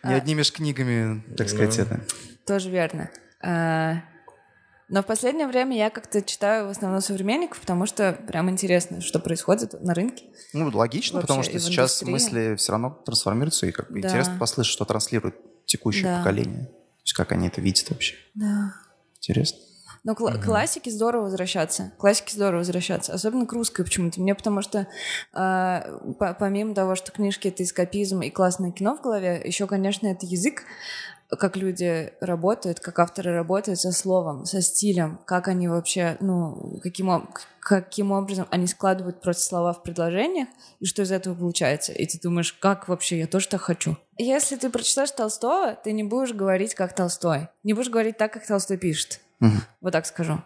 Не одними ж книгами, так сказать, это. Тоже верно. Но в последнее время я как-то читаю в основном современников, потому что прям интересно, что происходит на рынке. Ну, логично, Вообще, потому что сейчас индустрии. мысли все равно трансформируются, и как бы Да. интересно послышать, что транслирует текущее Да. поколение. То есть как они это видят вообще. Да. Интересно. Но кла- классике здорово возвращаться. Классике здорово возвращаться. Особенно к русской почему-то. Мне потому что а, по- помимо того, что книжки — это эскапизм и классное кино в голове, еще, конечно, это язык, как люди работают, как авторы работают со словом, со стилем, как они вообще, ну, каким, каким образом они складывают просто слова в предложениях, и что из этого получается. И ты думаешь, как вообще, я тоже так хочу. Если ты прочитаешь Толстого, ты не будешь говорить, как Толстой. Не будешь говорить так, как Толстой пишет. Вот так скажу.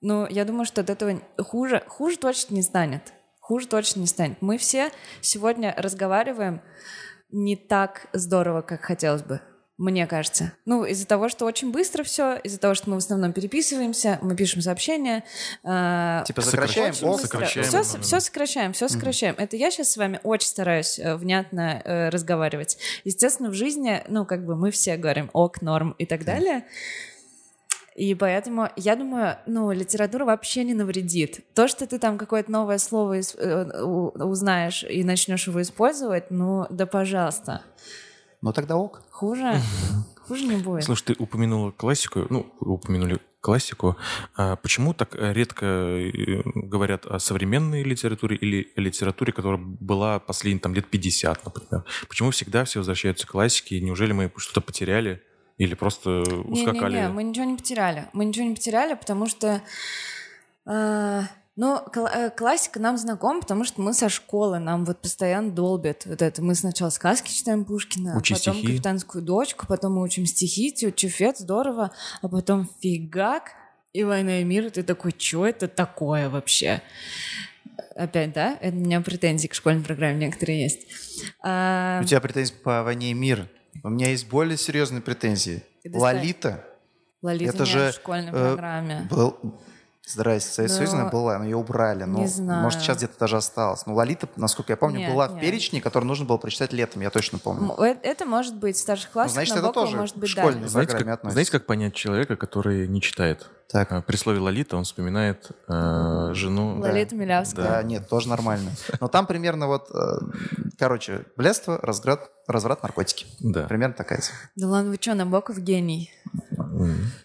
Но я думаю, что от этого хуже, хуже точно не станет. Хуже точно не станет. Мы все сегодня разговариваем не так здорово, как хотелось бы. Мне кажется. Ну, из-за того, что очень быстро все, из-за того, что мы в основном переписываемся, мы пишем сообщения. э, Типа Сокращаем, сокращаем, очень ок, сокращаем. все, да, все да. сокращаем, все сокращаем. Это я сейчас с вами очень стараюсь э, внятно э, разговаривать. Естественно, в жизни, ну, как бы мы все говорим ок, норм и так далее. И поэтому, я думаю, ну, литература вообще не навредит. То, что ты там какое-то новое слово ис- э, узнаешь и начнешь его использовать, ну, да пожалуйста. Ну тогда ок. Хуже, хуже не будет. Слушай, ты упомянула классику, ну, упомянули классику. А почему так редко э, говорят о современной литературе или о литературе, которая была последние там лет 50, например? Почему всегда все возвращаются к классике? Неужели мы что-то потеряли или просто ускакали? Не-не-не, мы ничего не потеряли. Мы ничего не потеряли, потому что... э, ну, кла- э, классика нам знакома, потому что мы со школы, нам вот постоянно долбят вот это. Мы сначала сказки читаем Пушкина, Учи потом стихи. «Капитанскую дочку», потом мы учим стихи, чуфет, здорово, а потом фигак, и «Война и мир», и ты такой, что это такое вообще? Опять, да? Это у меня претензии к школьной программе некоторые есть. А, У тебя претензии по войне и мир. У меня есть более серьезные претензии. Лолита Лолита это же, в школьной э, программе. был... Здрасте, Союз, она была, но ее убрали. Ну, Не знаю. Может, сейчас где-то даже осталось. Но Лолита, насколько я помню, Нет, была в нет. перечне, который нужно было прочитать летом, я точно помню. Э- Это может быть в старших классах, значит, но это тоже может быть школьный. Знаете как, относится. знаете, как понять человека, который не читает? Так, А, При слове «Лолита» он вспоминает э, жену... Лолита Милявская. да, нет, тоже нормально. Но там примерно вот, э, короче, блядство, разврат, разврат, наркотики. Да. Примерно такая. Да ладно, вы что, Набоков гений.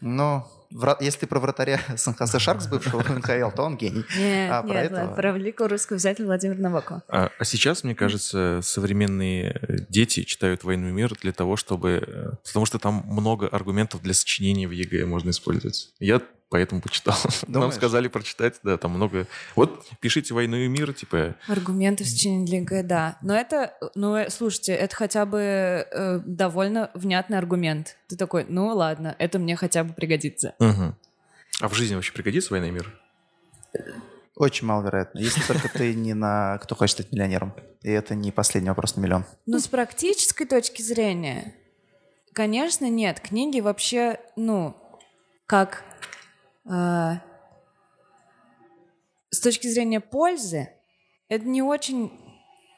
Но вра- если ты про вратаря (laughs) Сан-Хосе Шаркс бывшего НХЛ, то он гений. Нет, А, про нет, этого? ладно, про великого русского писателя Владимира Набокова. А, а сейчас, мне кажется, современные э, дети читают «Войну и мир» для того, чтобы... э, Потому что там много аргументов для сочинения в ЕГЭ можно использовать. Я поэтому почитал. (laughs) Нам Думаешь? сказали прочитать, да, там много... Вот, пишите «Войну и мир», типа... Аргументы в сочинении для ЕГЭ, да. Но это, ну, э, слушайте, это хотя бы э, довольно внятный аргумент. Ты такой, ну ладно, это мне хотя бы пригодится. мгм. А в жизни вообще пригодится «Война и мир»? Очень маловероятно. Если только ты не на «Кто хочет стать миллионером». И это не последний вопрос на миллион. Но с практической точки зрения, конечно, нет. Книги вообще, ну, как с точки зрения пользы, это не очень,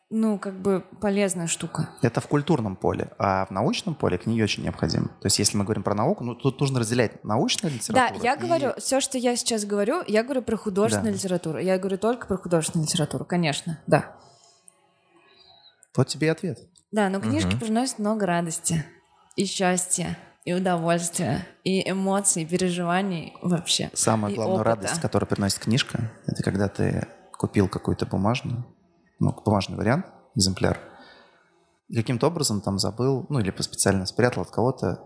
ну, как бы полезная штука. Это в культурном поле. А в научном поле книги очень необходимы. То есть если мы говорим про науку, ну тут нужно разделять научную Да, литературу. я и- говорю, все, что я сейчас говорю, я говорю про художественную Да. литературу. Я говорю только про художественную литературу, конечно, да. Вот тебе и ответ. Да, но книжки Мгм. приносят много радости и счастья, и удовольствия, и эмоций, и переживаний вообще. Самая главная опыта. радость, которую приносит книжка, это когда ты купил какую-то бумажную, ну, бумажный вариант, экземпляр, и каким-то образом там забыл, ну, или специально спрятал от кого-то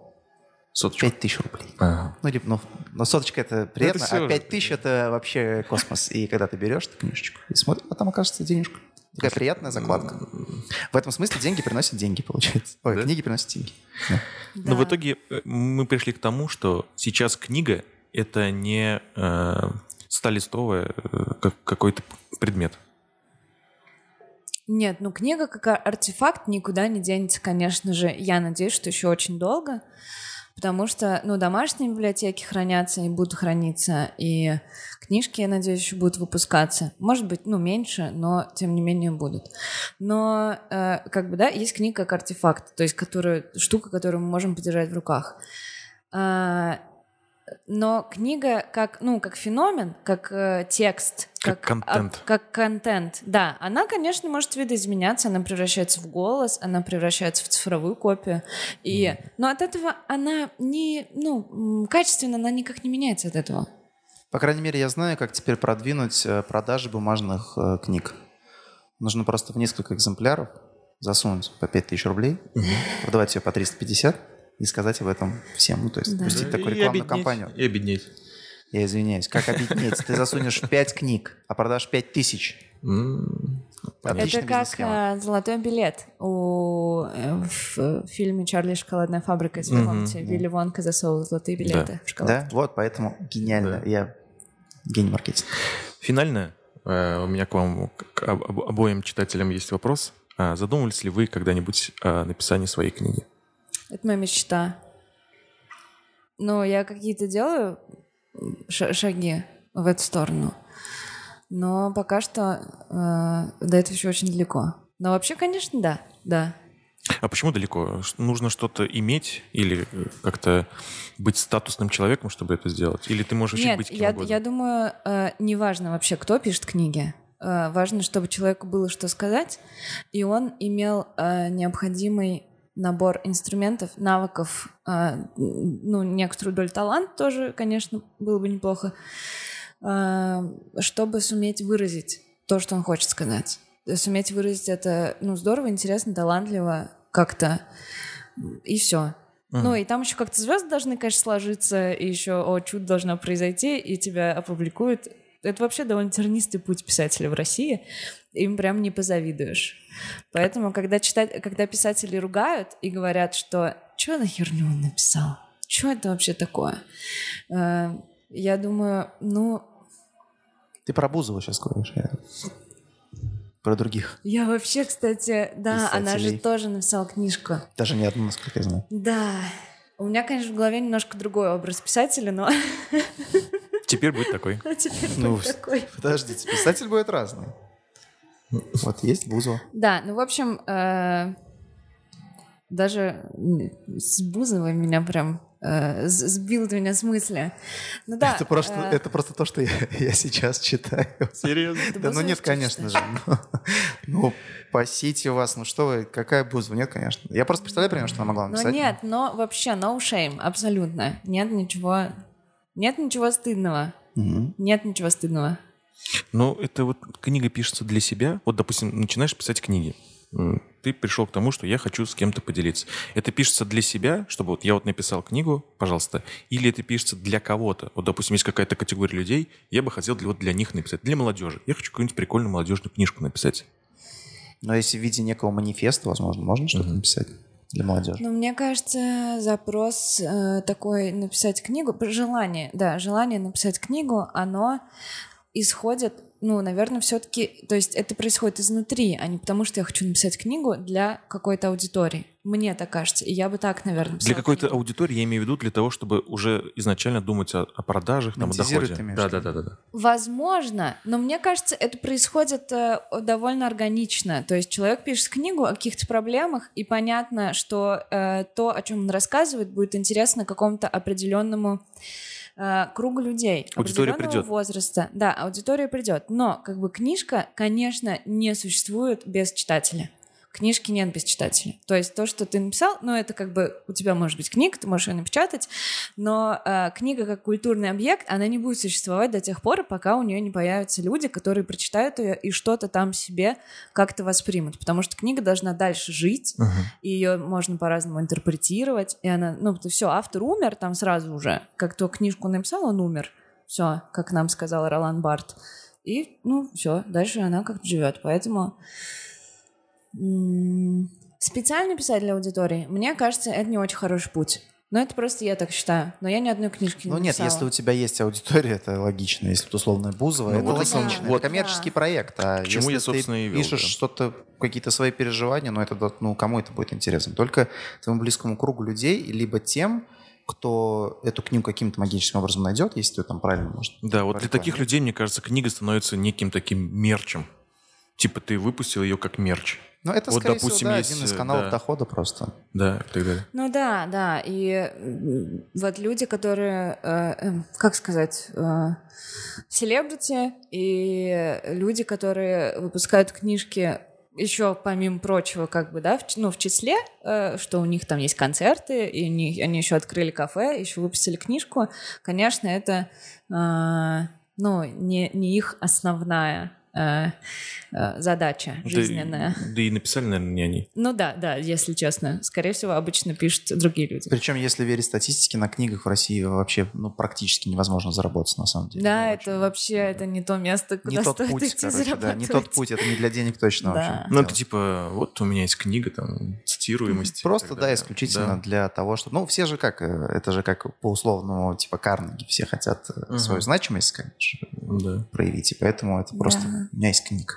Соточку. 5 тысяч рублей. Ага. Ну, либо, ну, но соточка это приятно, всё а же. 5 тысяч это вообще космос. И когда ты берешь эту книжечку и смотришь, а там окажется денежка. Такая приятная закладка. В этом смысле деньги приносят деньги, получается. Ой, Да? книги приносят деньги. Да. Но в итоге э, мы пришли к тому, что сейчас книга — это не э, столистовая э, как какой-то предмет. Нет, ну книга как ар- артефакт никуда не денется, конечно же. Я надеюсь, что еще очень долго, потому что, ну, домашние библиотеки хранятся и будут храниться, и книжки, я надеюсь, еще будут выпускаться. Может быть, ну, меньше, но тем не менее будут. Но, э, как бы, да, есть книга как артефакт, то есть которую, штука, которую мы можем подержать в руках. А, но книга как, ну, как феномен, как э, текст, Как контент. а, как контент, да, она, конечно, может видоизменяться, она превращается в голос, она превращается в цифровую копию, и, но от этого она не, ну, качественно она никак не меняется от этого. По крайней мере, я знаю, как теперь продвинуть э, продажи бумажных э, книг. Нужно просто в несколько экземпляров засунуть по 5000 рублей, продавать ее по 350 и сказать об этом всем. Ну, то есть Да. пустить Да, такую рекламную обеднеть, кампанию. И обеднеть. Я извиняюсь. Как объединить? Ты засунешь 5 книг, а продашь 5000. М, Отличная Это как э, золотой билет у, э, в фильме «Charlie и шоколадная фабрика», если помните, Вилли Вонка засовывал золотые билеты в шоколад. Да, вот, поэтому гениально. Да. Я гений маркетинга. Финально э, у меня к вам, к об- об- обоим читателям есть вопрос. А Задумывались ли вы когда-нибудь о написании своей книги? Это моя мечта. Но я какие-то делаю шаги в эту сторону. Но пока что э, до этого еще очень далеко. Но вообще, конечно, да. Да. А почему далеко? Нужно что-то иметь или э, как-то быть статусным человеком, чтобы это сделать? Или ты можешь Нет, быть кем я, угодно? я думаю, э, неважно вообще, кто пишет книги. Э, важно, чтобы человеку было что сказать, и он имел э, необходимый набор инструментов, навыков, э, ну, некоторую долю таланта тоже, конечно, было бы неплохо, э, чтобы суметь выразить то, что он хочет сказать. Суметь выразить это, ну, здорово, интересно, талантливо, как-то, и все. Мгм. Ну, и там еще как-то звезды должны, конечно, сложиться, и еще, о, чудо должно произойти, и тебя опубликуют. Это вообще довольно тернистый путь писателя в России. Им прям не позавидуешь. Поэтому, когда, читать, когда писатели ругают и говорят, что что за херню он написал? Что это вообще такое? Э, Я думаю, ну, Ты про Бузову сейчас говоришь. я Про других. я вообще, кстати, да, она же Писателей. тоже написала книжку. Даже не одну, насколько я знаю. Да. У меня, конечно, в голове немножко другой образ писателя, но Теперь будет такой. (laughs) теперь Ну, вот такой. Подождите, писатель будет разный. Вот есть Бузова. Да, ну, в общем, э, даже с Бузовой меня прям э, сбил ты меня с мысли. Ну да. это, просто, э, это просто то, что я, (laughs) я сейчас читаю. Серьезно? ты Да, ну Бузову нет, конечно же. Ну, (laughs) ну, спасите вас. Ну что вы, какая Бузова? Нет, конечно. Я просто представляю, примерно, что она могла Ну написать. нет, но вообще no shame, абсолютно. Нет ничего, нет ничего стыдного. Нет ничего стыдного. Ну, это вот книга пишется для себя. Вот, допустим, начинаешь писать книги. Ты пришел к тому, что я хочу с кем-то поделиться. Это пишется для себя, чтобы вот я вот написал книгу, пожалуйста, или это пишется для кого-то. Вот, допустим, есть какая-то категория людей, я бы хотел для, вот для них написать, для молодежи. Я хочу какую-нибудь прикольную молодежную книжку написать. Но если в виде некого манифеста, возможно, можно что-то Мгм. написать для молодежи. Ну, мне кажется, запрос э, такой написать книгу, желание, да, желание написать книгу, оно исходит, ну, наверное, все-таки, то есть это происходит изнутри, а не потому, что я хочу написать книгу для какой-то аудитории. Мне так кажется, и я бы так, наверное, Для какой-то книгу. аудитории я имею в виду для того, чтобы уже изначально думать о, о продажах, там, о доходе. Да, да, да, да, да. Возможно, но мне кажется, это происходит э, довольно органично. То есть человек пишет книгу о каких-то проблемах, и понятно, что э, то, о чем он рассказывает, будет интересно какому-то определенному э, кругу людей. Аудитория определенного придет. возраста. Да, аудитория придет. Но как бы книжка, конечно, не существует без читателя. Книжки нет без читателя. То есть то, что ты написал, ну это как бы у тебя может быть книга, ты можешь ее напечатать, но э, книга как культурный объект, она не будет существовать до тех пор, пока у нее не появятся люди, которые прочитают ее и что-то там себе как-то воспримут. Потому что книга должна дальше жить, и ее можно по-разному интерпретировать. И она, ну, все, автор умер там сразу уже. Как то книжку написал, он умер. Все, как нам сказал Ролан Барт. И, ну, все, дальше она как-то живет. Поэтому специально писать для аудитории, мне кажется, это не очень хороший путь. Но это просто я так считаю. Но я ни одной книжки не Ну нет, если у тебя есть аудитория, это логично. Если это условная Бузова, Ну это вот логично. да. Вот. Это коммерческий проект. А К чему если я, собственно, ты и вел, пишешь да. что-то, какие-то свои переживания, ну это, да, ну кому это будет интересно? Только твоему близкому кругу людей, либо тем, кто эту книгу каким-то магическим образом найдет, если ты там правильно, может. Да, вот для таких людей, мне кажется, книга становится неким таким мерчем. Типа ты выпустил ее как мерч. Ну это, Вот, скорее допустим, всего, да, есть, один из э, каналов да. дохода просто. Да, и так далее. Ну да, да. И вот люди, которые, э, эм, как сказать, э, селебрити и люди, которые выпускают книжки еще помимо прочего, как бы, да, в, ну, в числе, э, что у них там есть концерты, и они, они еще открыли кафе, еще выпустили книжку, конечно, это, э, ну, не, не их основная э, э, задача Да и- жизненная. Да и, написали, наверное, не они. Ну да, да, если честно. Скорее всего, обычно пишут другие люди. Причем, если верить статистике, на книгах в России вообще ну, практически невозможно заработать, на самом деле. Да, Ну, это очень- вообще это не то место, куда не тот стоит путь, идти короче, да, не зарабатывать. тот путь, это не для денег точно Да. вообще. Ну, это типа, вот у меня есть книга, там, цитируемость. Просто, да, исключительно Да. для того, чтобы... Ну, все же как, э, это же как по условному, типа, Карнеги, все хотят Мгм. свою значимость, конечно, Да. проявить, и поэтому это просто... Да. У меня есть книга.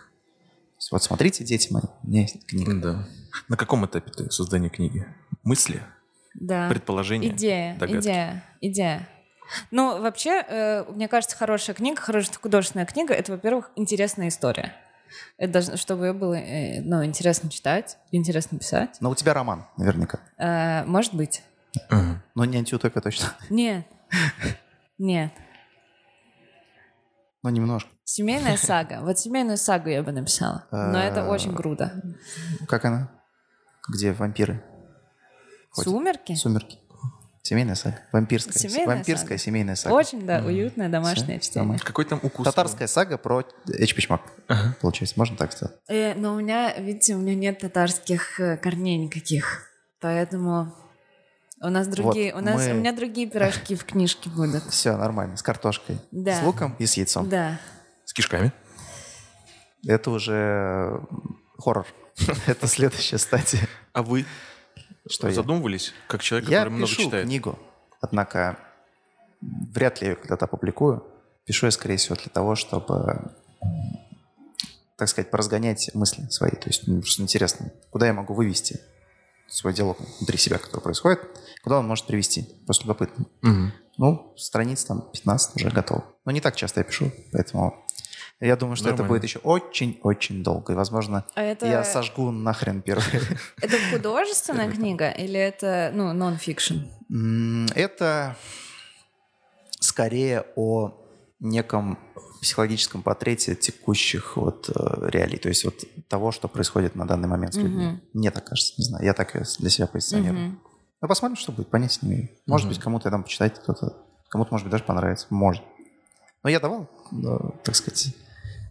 Вот смотрите, дети мои, у меня есть книга. Да. На каком этапе ты создания книги? Мысли? Да. Предположения? Идея, догадки? идея, идея. Ну, вообще, э, мне кажется, хорошая книга, хорошая художественная книга — это, во-первых, интересная история. Это должно, чтобы ее было э, ну, интересно читать, интересно писать. Но у тебя роман, наверняка. Э, может быть. Но не антиутопия точно. Нет. Нет. Ну, немножко. Семейная (laughs) сага. Вот семейную сагу я бы написала. Но это очень круто. Как она? Где вампиры? Сумерки? Сумерки. Семейная сага. Вампирская. Семейная Вампирская сага. семейная сага. Очень, да, уютное домашнее Всё, чтение. нормально. Какой там укус? Татарская сага про Эчпичмак. Ага. Получается, можно так сказать? Э, но у меня, видите, у меня нет татарских э, корней никаких. Поэтому у нас другие, у нас мы- у меня другие пирожки в книжке будут. Все нормально, с картошкой, Да. с луком и с яйцом. Да. С кишками? Это уже э, хоррор. (laughs) Это следующая стадия. А вы Что я? задумывались, как человек, Я который много пишу читает? книгу, однако вряд ли я ее когда-то опубликую. Пишу я, скорее всего, для того, чтобы, так сказать, поразгонять мысли свои. То есть, мне просто интересно, куда я могу вывести свой диалог внутри себя, который происходит, куда он может привести. Просто любопытно. Мгм. Ну, страниц там 15 уже готов. Но не так часто я пишу, поэтому я думаю, что это Нормально. будет еще очень-очень долго. И, возможно, А это, я сожгу нахрен первый. (laughs) это художественная книга или это, ну, нон-фикшн? Это скорее о неком психологическом портрете текущих вот э, реалий, то есть вот того, что происходит на данный момент с людьми. Мне так кажется, не знаю, я так для себя позиционирую. Ну, посмотрим, что будет, понятия не имею. Может Мгм. быть, кому-то я дам почитать, кто-то, кому-то, может быть, даже понравится, может. Но я давал, э, так сказать,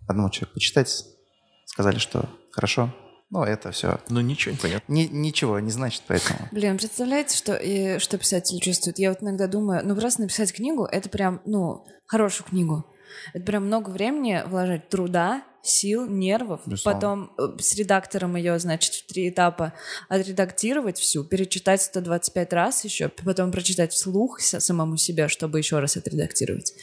одному человеку почитать, сказали, что хорошо, но это все Ну, ничего не понятно. ничего не значит, поэтому... Блин, представляете, что, и, что писатель чувствует? Я вот иногда думаю, ну просто написать книгу — это прям, ну, хорошую книгу. Это прям много времени вложить труда, сил, нервов, Безусловно. потом э, с редактором ее, значит, в три этапа отредактировать всю, перечитать 125 раз еще, потом прочитать вслух самому себе, чтобы еще раз отредактировать.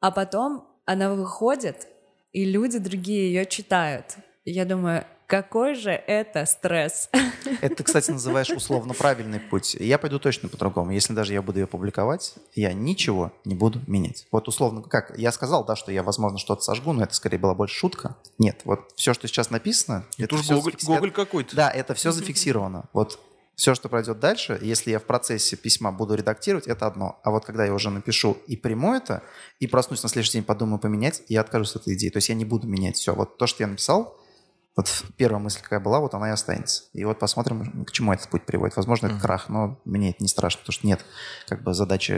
А потом она выходит, и люди другие ее читают. Я думаю, какой же это стресс. (laughs) Это ты, кстати, называешь условно правильный путь. Я пойду точно по-другому. Если даже я буду ее публиковать, я ничего не буду менять. Вот условно, как я сказал, да, что я, возможно, что-то сожгу, но это скорее была больше шутка. Нет, вот все, что сейчас написано, Это уж всё Гоголь, зафикси- Гоголь какой-то. Да, это все зафиксировано. Вот все, что пройдет дальше, если я в процессе письма буду редактировать, это одно. А вот когда я уже напишу и приму это, и проснусь на следующий день, подумаю поменять, я откажусь от этой идеи. То есть я не буду менять все. Вот то, что я написал, вот первая мысль, какая была, вот она и останется. И вот посмотрим, к чему этот путь приводит. Возможно, это Мгм. крах, но мне это не страшно, потому что нет как бы задачи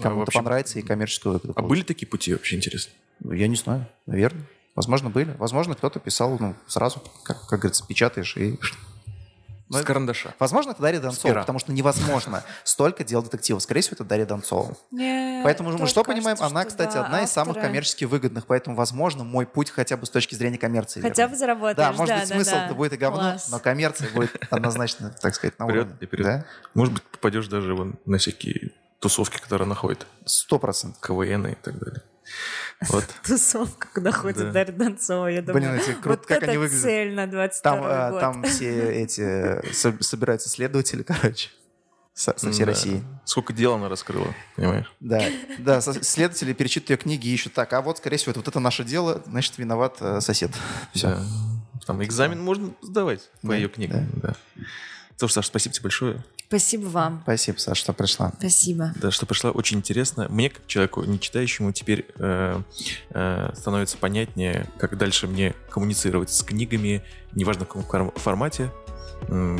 кому-то вообще- понравится и коммерческую выгоду А получить. были такие пути вообще, интересно? Я не знаю, наверное. Возможно, были. Возможно, кто-то писал, ну, сразу, как, как говорится, печатаешь и... (laughs) Но С это- карандаша. Возможно, это Дарья Донцова, потому что невозможно столько делать детективов. Скорее всего, это Дарья Донцова. Мне Поэтому мы что понимаем? Она, что кстати, да, одна из самых коммерчески выгодных, поэтому, возможно, мой путь хотя бы с точки зрения коммерции. Хотя верный. бы заработаешь, Да, может да, быть, да, смысл да. это будет и говно, Класс. но коммерция будет однозначно, так сказать, на Вперед уровне. и вперед. Да? Может быть, попадешь даже вон на всякие тусовки, которые находят Сто процентов. КВН и так далее. (laughs) Вот. Тусовка, куда ходит Да. Дарья Донцова, я думаю. Блин, эти круто, вот как это они выглядят. цель на 22 Там, а, год. там все (laughs) эти со- собираются следователи, (laughs) короче, со, со всей Да. России. Сколько дел она раскрыла, понимаешь? Да, да, следователи перечитывают ее книги и ищут так, а вот, скорее всего, это вот это наше дело, значит, виноват э, сосед. Все. Да. Там экзамен можно сдавать по Да, ее книгам. Да. Слушай, Саш, спасибо тебе большое. Спасибо вам. Спасибо, Саша, что пришла. Спасибо. Да, что пришла, очень интересно. Мне, как человеку не читающему, теперь э, э, становится понятнее, как дальше мне коммуницировать с книгами, неважно в каком фор- формате.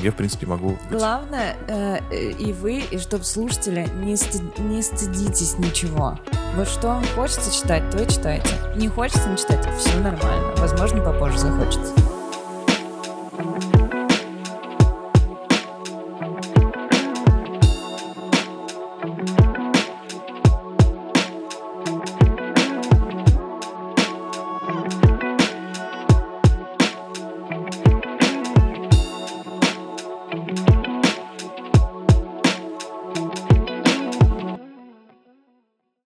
Я, в принципе, могу... быть- Главное, э, э, и вы, и чтобы слушатели, не, стыд- не стыдитесь ничего. Вот что вам хочется читать, то и читайте. Не хочется не читать, все нормально. Возможно, попозже захочется.